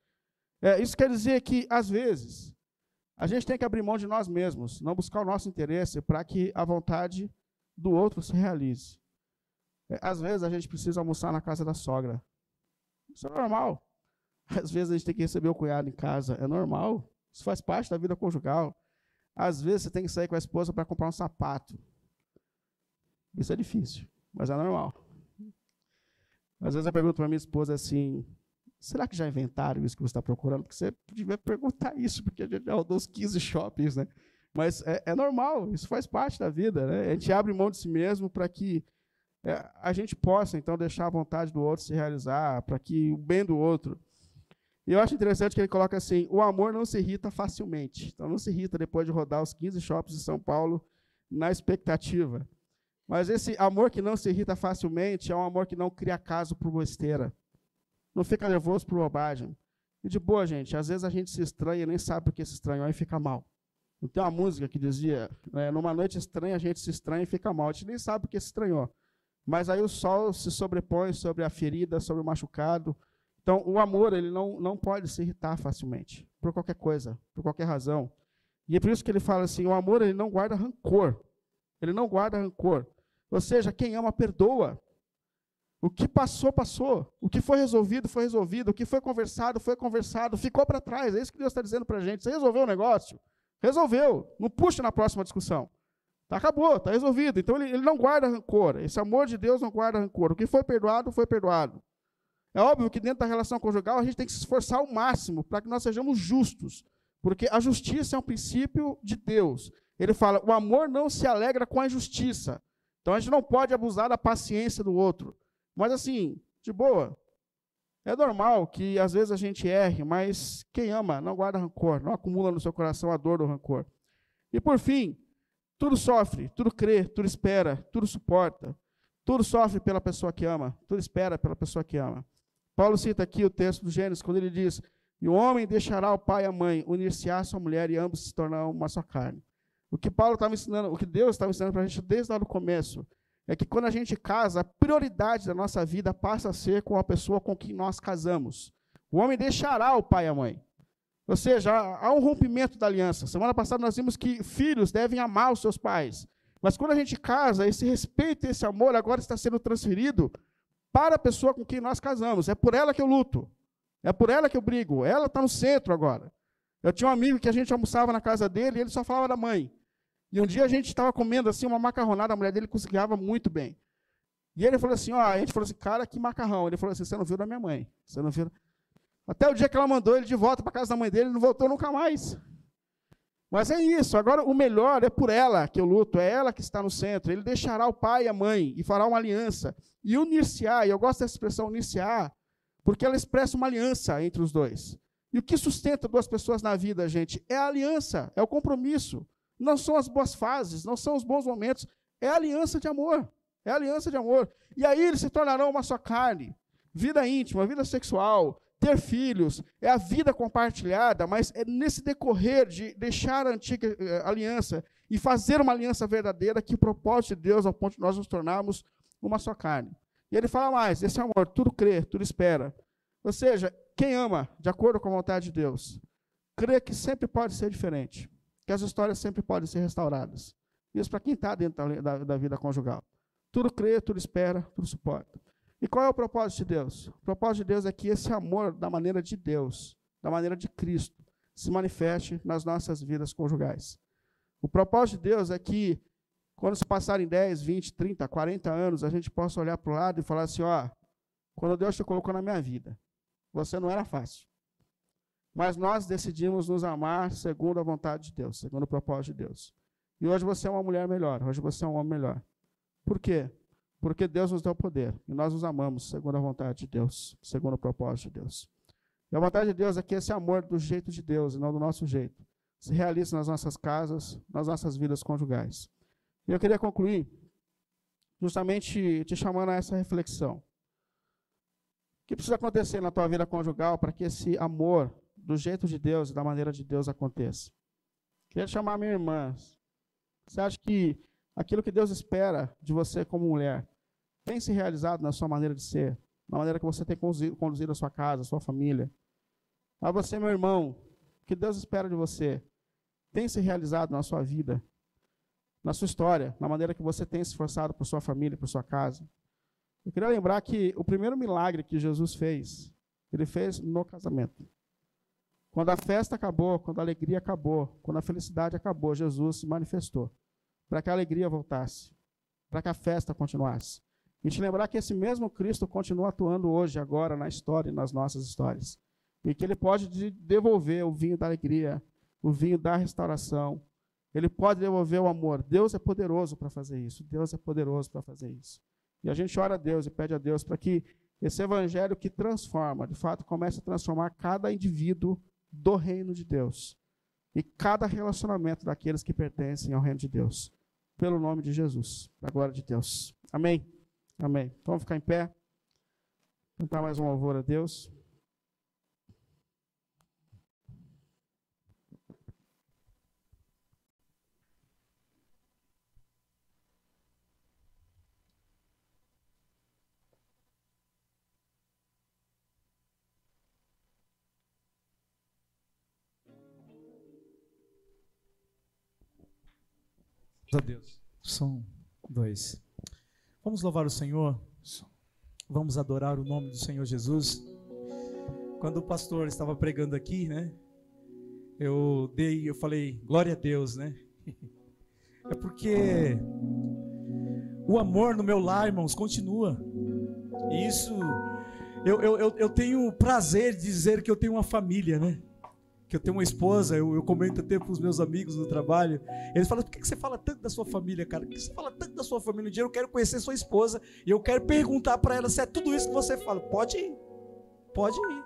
É, isso quer dizer que, às vezes, A gente tem que abrir mão de nós mesmos, não buscar o nosso interesse para que a vontade do outro se realize. É, às vezes a gente precisa almoçar na casa da sogra. Isso é normal. Às vezes a gente tem que receber o cunhado em casa. É normal. Isso faz parte da vida conjugal. Às vezes você tem que sair com a esposa para comprar um sapato. Isso é difícil, mas é normal. Às vezes eu pergunto para minha esposa assim: será que já inventaram isso que você está procurando? Porque você devia perguntar isso, porque a gente já rodou uns 15 shoppings, né? Mas é, é, normal, isso faz parte da vida, né? A gente abre mão de si mesmo para que é, a gente possa, então, deixar a vontade do outro se realizar, para que o bem do outro. E eu acho interessante que ele coloca assim: o amor não se irrita facilmente. Então, não se irrita depois de rodar os 15 shoppings de São Paulo na expectativa. Mas esse amor que não se irrita facilmente é um amor que não cria caso por besteira. Não fica nervoso por bobagem. E de boa, gente, às vezes a gente se estranha e nem sabe por que se estranhou e fica mal. Não tem uma música que dizia, né, numa noite estranha a gente se estranha e fica mal. A gente nem sabe por que se estranhou. Mas aí o sol se sobrepõe sobre a ferida, sobre o machucado. Então, o amor, ele não, não pode se irritar facilmente, por qualquer coisa, por qualquer razão. E é por isso que ele fala assim, o amor, ele não guarda rancor. Ele não guarda rancor. Ou seja, quem ama, perdoa. O que passou, passou. O que foi resolvido, foi resolvido. O que foi conversado, foi conversado. Ficou para trás. É isso que Deus está dizendo para a gente. Você resolveu o negócio? Resolveu. Não puxa na próxima discussão. Tá, acabou, está resolvido. Então ele, ele não guarda rancor. Esse amor de Deus não guarda rancor. O que foi perdoado, foi perdoado. É óbvio que dentro da relação conjugal a gente tem que se esforçar ao máximo para que nós sejamos justos. Porque a justiça é um princípio de Deus. Ele fala: o amor não se alegra com a injustiça, então a gente não pode abusar da paciência do outro. Mas assim, de boa. É normal que às vezes a gente erre, mas quem ama não guarda rancor, não acumula no seu coração a dor do rancor. E por fim, tudo sofre, tudo crê, tudo espera, tudo suporta. Tudo sofre pela pessoa que ama, tudo espera pela pessoa que ama. Paulo cita aqui o texto do Gênesis, quando ele diz: E o homem deixará o pai e a mãe, unir-se-á sua mulher, e ambos se tornarão uma só carne. O que Paulo estava ensinando, o que Deus estava ensinando para a gente desde lá do começo, é que quando a gente casa, a prioridade da nossa vida passa a ser com a pessoa com quem nós casamos. O homem deixará o pai e a mãe. Ou seja, há um rompimento da aliança. Semana passada nós vimos que filhos devem amar os seus pais. Mas quando a gente casa, esse respeito esse amor agora está sendo transferido para a pessoa com quem nós casamos. É por ela que eu luto. É por ela que eu brigo. Ela está no centro agora. Eu tinha um amigo que a gente almoçava na casa dele e ele só falava da mãe. E um dia a gente estava comendo assim uma macarronada, a mulher dele cozinhava muito bem. E ele falou assim, ó, a gente falou assim, cara, que macarrão. Ele falou assim, você não viu da minha mãe. Você não viu. Até o dia que ela mandou ele de volta para casa da mãe dele, ele não voltou nunca mais. Mas é isso, agora o melhor é por ela que eu luto, é ela que está no centro. Ele deixará o pai e a mãe e fará uma aliança. E unir-se-á, e eu gosto dessa expressão unir-se-á, porque ela expressa uma aliança entre os dois. E o que sustenta duas pessoas na vida, gente, é a aliança, é o compromisso. Não são as boas fases, não são os bons momentos, é aliança de amor. É aliança de amor. E aí eles se tornarão uma só carne. Vida íntima, vida sexual, ter filhos, é a vida compartilhada, mas é nesse decorrer de deixar a antiga eh, aliança e fazer uma aliança verdadeira que o propósito de Deus ao ponto de nós nos tornarmos uma só carne. E ele fala mais: esse amor, tudo crê, tudo espera. Ou seja, quem ama de acordo com a vontade de Deus, crê que sempre pode ser diferente que as histórias sempre podem ser restauradas. Isso para quem está dentro da, da, vida conjugal. Tudo crê, tudo espera, tudo suporta. E qual é o propósito de Deus? O propósito de Deus é que esse amor, da maneira de Deus, da maneira de Cristo, se manifeste nas nossas vidas conjugais. O propósito de Deus é que, quando se passarem 10, 20, 30, 40 anos, a gente possa olhar para o lado e falar assim: ó, quando Deus te colocou na minha vida, você não era fácil. Mas nós decidimos nos amar segundo a vontade de Deus, segundo o propósito de Deus. E hoje você é uma mulher melhor, hoje você é um homem melhor. Por quê? Porque Deus nos deu poder e nós nos amamos segundo a vontade de Deus, segundo o propósito de Deus. E a vontade de Deus é que esse amor do jeito de Deus e não do nosso jeito se realize nas nossas casas, nas nossas vidas conjugais. E eu queria concluir justamente te chamando a essa reflexão. O que precisa acontecer na tua vida conjugal para que esse amor do jeito de Deus e da maneira de Deus aconteça. Queria chamar minha irmã. Você acha que aquilo que Deus espera de você como mulher tem se realizado na sua maneira de ser, na maneira que você tem conduzido a sua casa, a sua família? A você, meu irmão, o que Deus espera de você tem se realizado na sua vida, na sua história, na maneira que você tem se esforçado por sua família, por sua casa. Eu queria lembrar que o primeiro milagre que Jesus fez, ele fez no casamento. Quando a festa acabou, quando a alegria acabou, quando a felicidade acabou, Jesus se manifestou para que a alegria voltasse, para que a festa continuasse. E te lembrar que esse mesmo Cristo continua atuando hoje, agora, na história e nas nossas histórias. E que ele pode devolver o vinho da alegria, o vinho da restauração. Ele pode devolver o amor. Deus é poderoso para fazer isso. Deus é poderoso para fazer isso. E a gente ora a Deus e pede a Deus para que esse evangelho que transforma, de fato, comece a transformar cada indivíduo do reino de Deus e cada relacionamento daqueles que pertencem ao reino de Deus. Pelo nome de Jesus, para a glória de Deus. Amém. Amém. Vamos ficar em pé. Cantar mais um louvor a Deus. A Deus. Som dois. Vamos louvar o Senhor. Vamos adorar o nome do Senhor Jesus. Quando o pastor estava pregando aqui, né? Eu dei, eu falei, glória a Deus, né? É porque o amor no meu lar, irmãos, continua. E isso, eu, eu, eu tenho prazer de dizer que eu tenho uma família, né? Que eu tenho uma esposa, eu, eu comento até para os meus amigos no trabalho. Eles falam: por que, que você fala tanto da sua família, cara? Por que você fala tanto da sua família? Um dia eu quero conhecer sua esposa e eu quero perguntar para ela se é tudo isso que você fala. Pode ir, pode ir.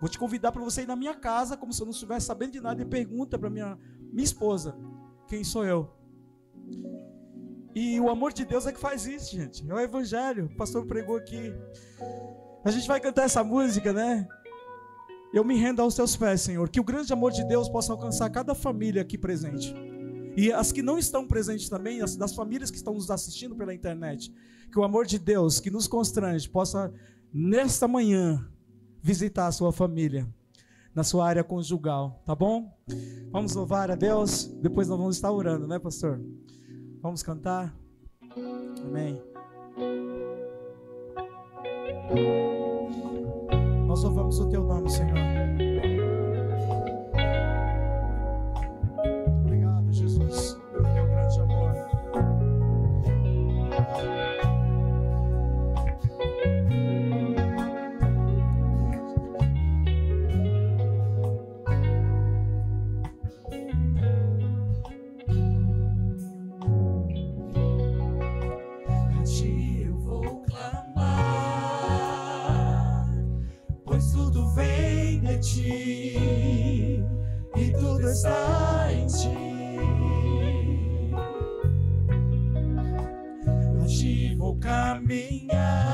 Vou te convidar para você ir na minha casa, como se eu não estivesse sabendo de nada, e pergunta para minha, minha esposa: quem sou eu? E o amor de Deus é que faz isso, gente. É o Evangelho. O pastor pregou aqui. A gente vai cantar essa música, né? Eu me rendo aos teus pés, Senhor. Que o grande amor de Deus possa alcançar cada família aqui presente. E as que não estão presentes também, as das famílias que estão nos assistindo pela internet. Que o amor de Deus, que nos constrange, possa, nesta manhã, visitar a sua família, na sua área conjugal, tá bom? Vamos louvar a Deus, depois nós vamos estar orando, né, pastor? Vamos cantar? Amém. Nós louvamos o teu nome, Senhor. está em ti. Ativo caminhar.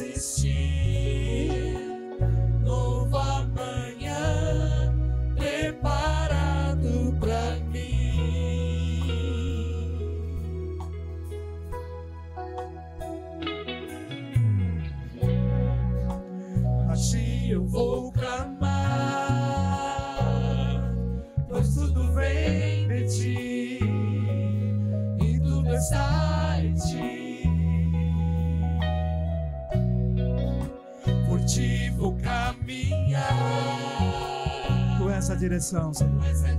existir. Direção, Senhor.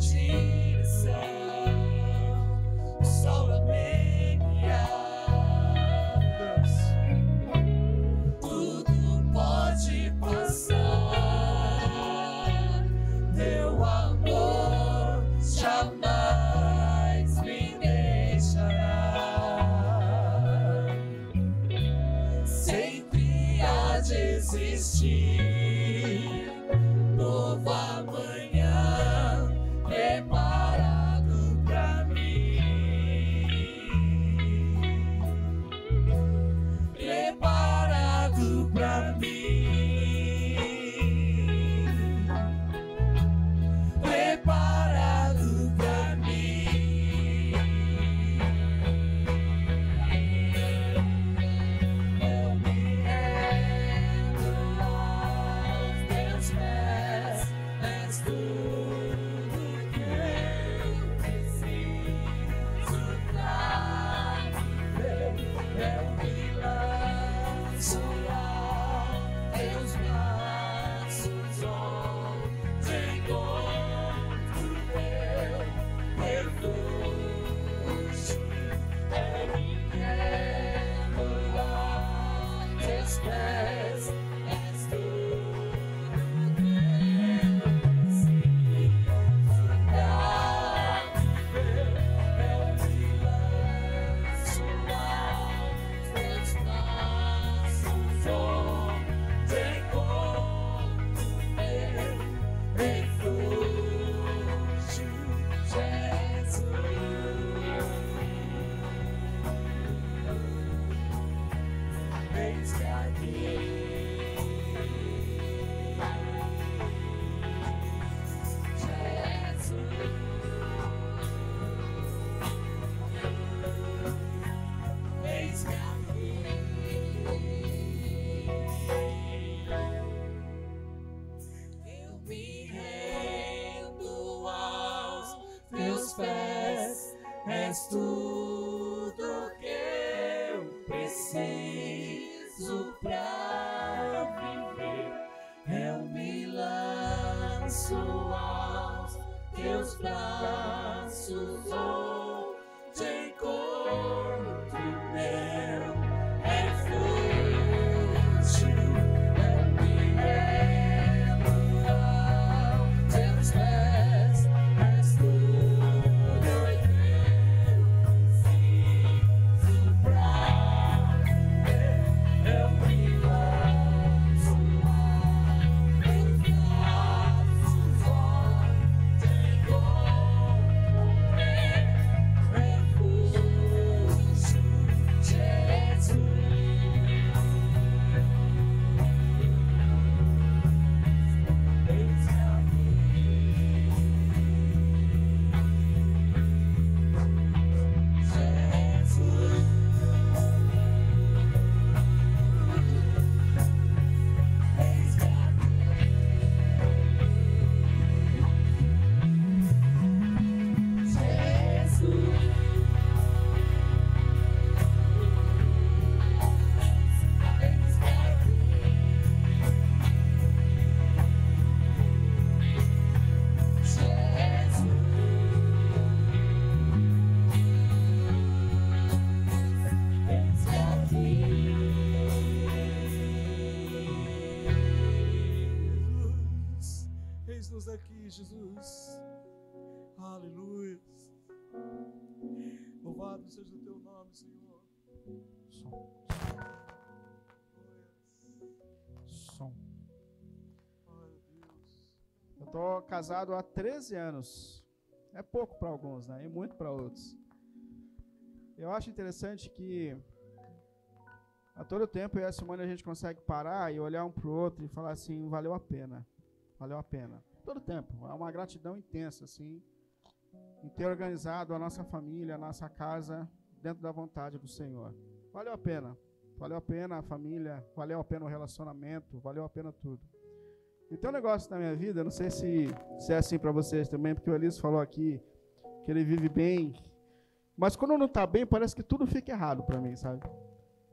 Louvado seja o teu nome, Senhor. Som. Som. Eu tô casado há 13 anos. É pouco para alguns, né? E muito para outros. Eu acho interessante que a todo tempo e a Simone a gente consegue parar e olhar um pro outro e falar assim, valeu a pena. Valeu a pena. Todo tempo. É uma gratidão intensa, assim, em ter organizado a nossa família, a nossa casa dentro da vontade do Senhor. Valeu a pena. Valeu a pena a família, valeu a pena o relacionamento, valeu a pena tudo. E tem um negócio na minha vida, não sei se, se é assim para vocês também, porque o Elias falou aqui que ele vive bem. Mas quando não está bem, parece que tudo fica errado para mim, sabe?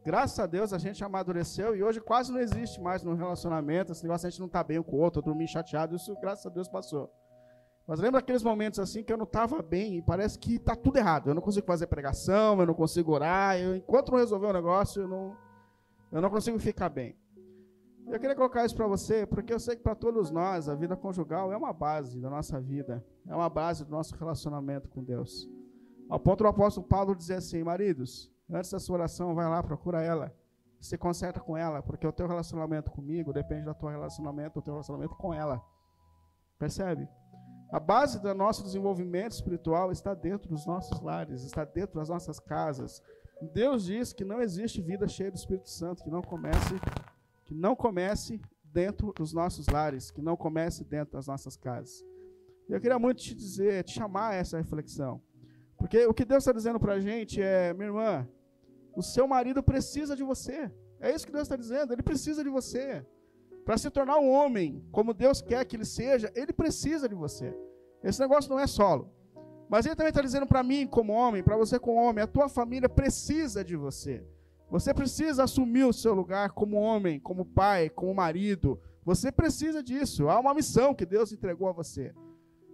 Graças a Deus a gente amadureceu e hoje quase não existe mais no relacionamento esse negócio a gente não tá bem um com o outro, dormir chateado, isso graças a Deus passou. Mas lembra aqueles momentos assim que eu não estava bem e parece que está tudo errado. Eu não consigo fazer pregação, eu não consigo orar, eu, enquanto não resolver o negócio, eu não, eu não consigo ficar bem. Eu queria colocar isso para você, porque eu sei que para todos nós a vida conjugal é uma base da nossa vida, é uma base do nosso relacionamento com Deus. Ao ponto do apóstolo Paulo dizer assim: maridos, antes da sua oração, vai lá, procura ela, se conserta com ela, porque o teu relacionamento comigo depende do teu relacionamento, do teu relacionamento com ela. Percebe? A base do nosso desenvolvimento espiritual está dentro dos nossos lares, está dentro das nossas casas. Deus diz que não existe vida cheia do Espírito Santo, que não comece, que não comece dentro dos nossos lares, que não comece dentro das nossas casas. Eu queria muito te dizer, te chamar a essa reflexão. Porque o que Deus está dizendo para a gente é, minha irmã, o seu marido precisa de você. É isso que Deus está dizendo, ele precisa de você. Para se tornar um homem como Deus quer que ele seja, ele precisa de você. Esse negócio não é solo. Mas ele também está dizendo para mim, como homem, para você, como homem, a tua família precisa de você. Você precisa assumir o seu lugar como homem, como pai, como marido. Você precisa disso. Há uma missão que Deus entregou a você.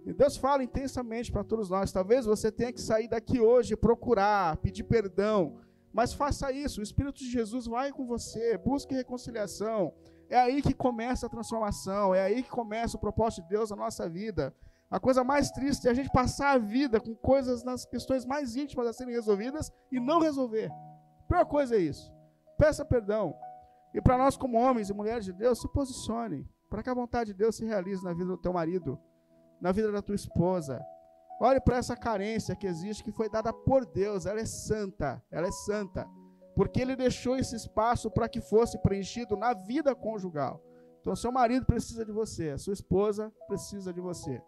E Deus fala intensamente para todos nós. Talvez você tenha que sair daqui hoje, procurar, pedir perdão. Mas faça isso. O Espírito de Jesus vai com você. Busque reconciliação. É aí que começa a transformação. É aí que começa o propósito de Deus na nossa vida. A coisa mais triste é a gente passar a vida com coisas nas questões mais íntimas a serem resolvidas e não resolver. A pior coisa é isso. Peça perdão. E para nós, como homens e mulheres de Deus, se posicione para que a vontade de Deus se realize na vida do teu marido, na vida da tua esposa. Olhe para essa carência que existe, que foi dada por Deus. Ela é santa, ela é santa. Porque Ele deixou esse espaço para que fosse preenchido na vida conjugal. Então, seu marido precisa de você, sua esposa precisa de você.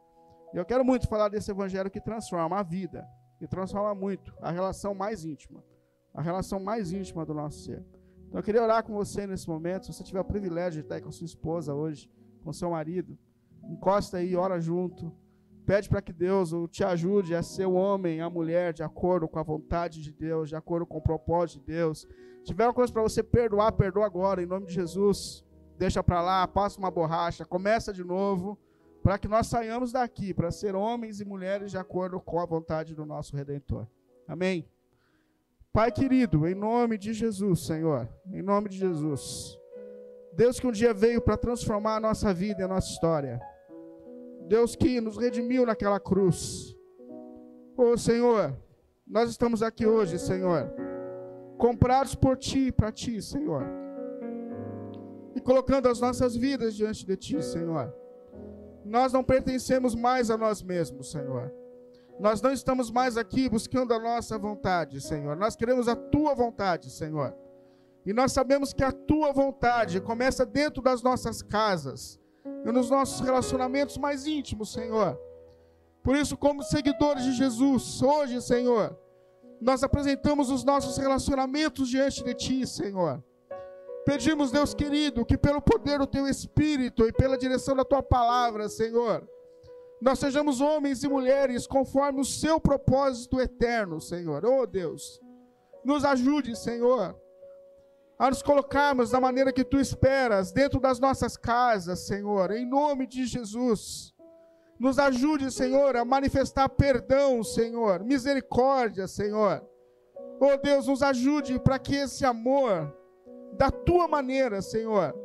E eu quero muito falar desse evangelho que transforma a vida, que transforma muito a relação mais íntima, a relação mais íntima do nosso ser. Então eu queria orar com você nesse momento, se você tiver o privilégio de estar aí com sua esposa hoje, com seu marido, encosta aí, ora junto, pede para que Deus te ajude a ser o homem, a mulher, de acordo com a vontade de Deus, de acordo com o propósito de Deus. Se tiver uma coisa para você perdoar, perdoa agora, em nome de Jesus. Deixa para lá, passa uma borracha, começa de novo para que nós saiamos daqui para ser homens e mulheres de acordo com a vontade do nosso Redentor. Amém? Pai querido, em nome de Jesus, Senhor, em nome de Jesus. Deus que um dia veio para transformar a nossa vida e a nossa história. Deus que nos redimiu naquela cruz. Ô oh, Senhor, nós estamos aqui hoje, Senhor, comprados por Ti para Ti, Senhor. E colocando as nossas vidas diante de Ti, Senhor. Nós não pertencemos mais a nós mesmos, Senhor. Nós não estamos mais aqui buscando a nossa vontade, Senhor. Nós queremos a tua vontade, Senhor. E nós sabemos que a tua vontade começa dentro das nossas casas e nos nossos relacionamentos mais íntimos, Senhor. Por isso, como seguidores de Jesus, hoje, Senhor, nós apresentamos os nossos relacionamentos diante de ti, Senhor. Pedimos, Deus querido, que pelo poder do teu Espírito e pela direção da tua palavra, Senhor, nós sejamos homens e mulheres conforme o seu propósito eterno, Senhor. Oh Deus, nos ajude, Senhor, a nos colocarmos da maneira que tu esperas, dentro das nossas casas, Senhor, em nome de Jesus. Nos ajude, Senhor, a manifestar perdão, Senhor, misericórdia, Senhor. Oh Deus, nos ajude para que esse amor da tua maneira, Senhor.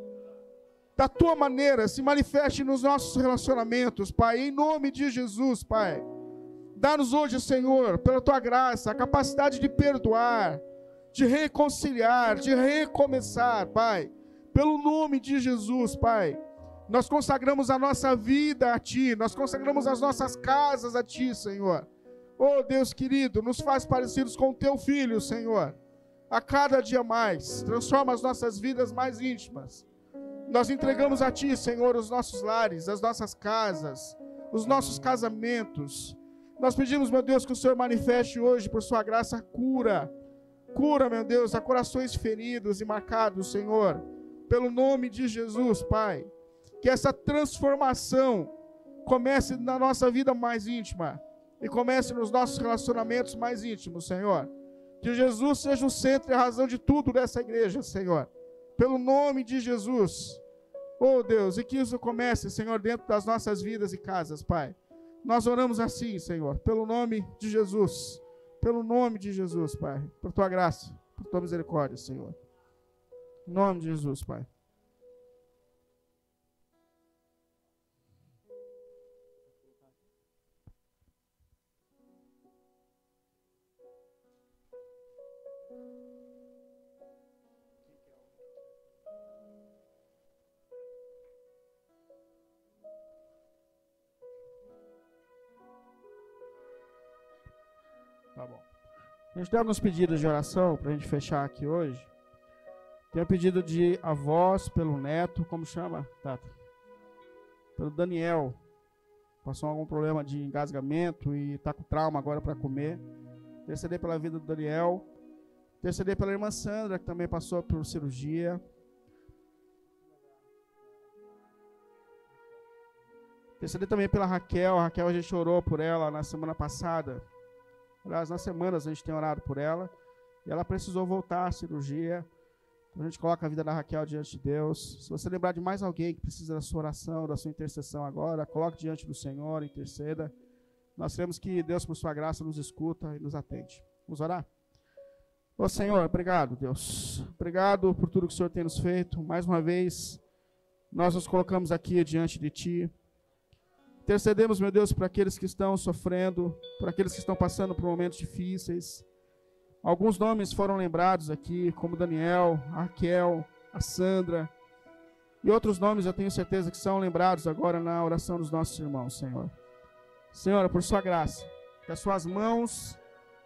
Da tua maneira, se manifeste nos nossos relacionamentos, Pai, em nome de Jesus, Pai. Dá-nos hoje, Senhor, pela tua graça, a capacidade de perdoar, de reconciliar, de recomeçar, Pai. Pelo nome de Jesus, Pai. Nós consagramos a nossa vida a Ti, nós consagramos as nossas casas a Ti, Senhor. Oh Deus querido, nos faz parecidos com o Teu Filho, Senhor a cada dia mais, transforma as nossas vidas mais íntimas. Nós entregamos a Ti, Senhor, os nossos lares, as nossas casas, os nossos casamentos. Nós pedimos, meu Deus, que o Senhor manifeste hoje, por Sua graça, cura. Cura, meu Deus, a corações feridos e marcados, Senhor, pelo nome de Jesus, Pai. Que essa transformação comece na nossa vida mais íntima e comece nos nossos relacionamentos mais íntimos, Senhor. Que Jesus seja o centro e a razão de tudo dessa igreja, Senhor. Pelo nome de Jesus. Oh Deus, e que isso comece, Senhor, dentro das nossas vidas e casas, Pai. Nós oramos assim, Senhor, pelo nome de Jesus. Pelo nome de Jesus, Pai. Por tua graça, por tua misericórdia, Senhor. Em nome de Jesus, Pai. A gente tem alguns pedidos de oração para a gente fechar aqui hoje. Tem o pedido de avós pelo neto, como chama, Tata? Pelo Daniel. Passou algum problema de engasgamento e está com trauma agora para comer. Interceder pela vida do Daniel. Interceder pela irmã Sandra, que também passou por cirurgia. Interceder também pela Raquel. A Raquel, a gente orou por ela na semana passada. Aliás, nas semanas a gente tem orado por ela. E ela precisou voltar à cirurgia. Então a gente coloca a vida da Raquel diante de Deus. Se você lembrar de mais alguém que precisa da sua oração, da sua intercessão agora, coloque diante do Senhor, interceda. Nós queremos que Deus, por sua graça, nos escuta e nos atende. Vamos orar? Ô Senhor, obrigado, Deus. Obrigado por tudo que o Senhor tem nos feito. Mais uma vez, nós nos colocamos aqui diante de Ti. Intercedemos, meu Deus, por aqueles que estão sofrendo, por aqueles que estão passando por momentos difíceis. Alguns nomes foram lembrados aqui, como Daniel, a Raquel, a Sandra. E outros nomes eu tenho certeza que são lembrados agora na oração dos nossos irmãos, Senhor. Senhor, por Sua graça, que as Suas mãos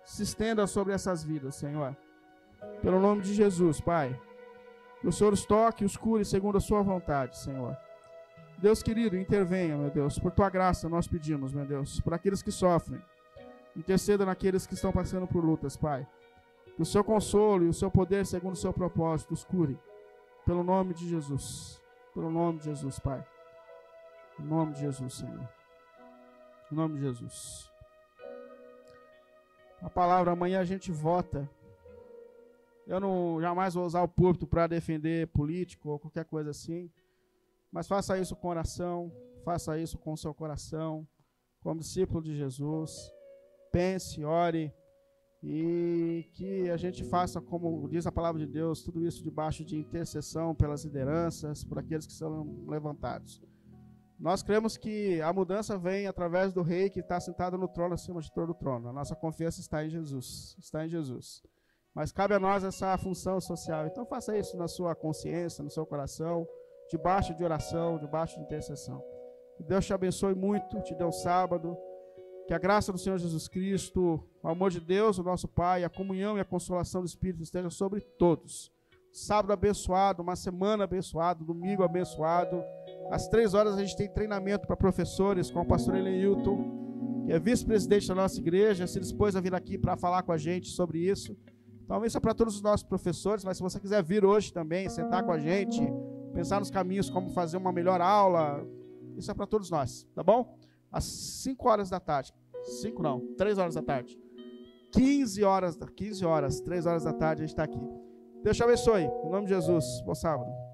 se estendam sobre essas vidas, Senhor. Pelo nome de Jesus, Pai. Que o Senhor os toque e os cure segundo a Sua vontade, Senhor. Deus querido, intervenha, meu Deus. Por tua graça nós pedimos, meu Deus. Por aqueles que sofrem. Interceda naqueles que estão passando por lutas, Pai. Que o seu consolo e o seu poder, segundo o seu propósito, os cure. Pelo nome de Jesus. Pelo nome de Jesus, Pai. Em nome de Jesus, Senhor. Em nome de Jesus. A palavra amanhã a gente vota. Eu não jamais vou usar o púlpito para defender político ou qualquer coisa assim. Mas faça isso com oração, faça isso com seu coração, como discípulo de Jesus. Pense, ore e que a gente faça, como diz a palavra de Deus, tudo isso debaixo de intercessão pelas lideranças, por aqueles que são levantados. Nós cremos que a mudança vem através do rei que está sentado no trono acima de todo o trono. A nossa confiança está em Jesus, está em Jesus. Mas cabe a nós essa função social. Então faça isso na sua consciência, no seu coração debaixo de oração, debaixo de intercessão. Que Deus te abençoe muito, te dê um sábado. Que a graça do Senhor Jesus Cristo, o amor de Deus, o nosso Pai, a comunhão e a consolação do Espírito esteja sobre todos. Sábado abençoado, uma semana abençoada, domingo abençoado. Às três horas a gente tem treinamento para professores com o pastor Hilton, que é vice-presidente da nossa igreja, se dispôs a vir aqui para falar com a gente sobre isso. Então, isso é para todos os nossos professores, mas se você quiser vir hoje também, sentar com a gente, pensar nos caminhos, como fazer uma melhor aula. Isso é para todos nós, tá bom? Às 5 horas da tarde. 5 não, 3 horas da tarde. 15 horas, 15 horas, 3 horas da tarde a gente está aqui. Deus te abençoe. Em nome de Jesus. Bom sábado.